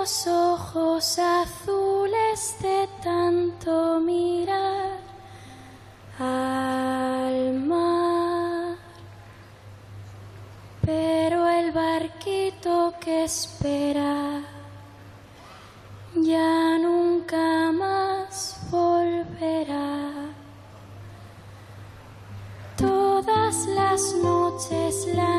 los ojos azules de tanto mirar al mar. Pero el barquito que espera ya nunca más volverá. Todas las noches la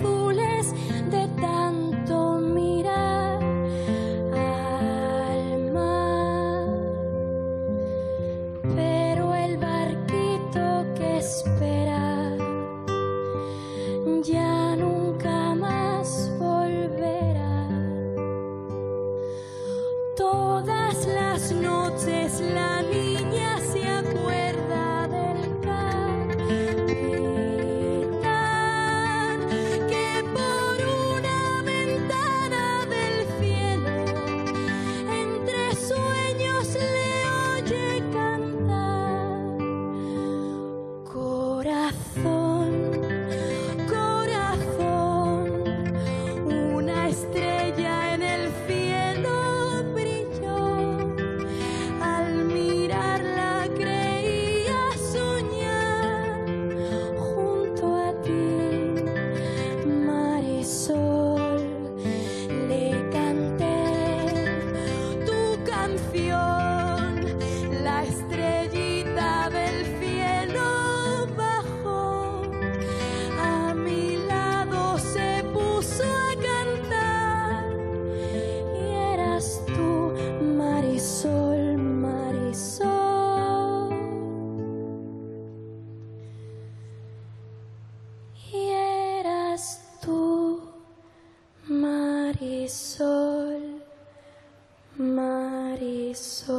azules Marisol, Marisol.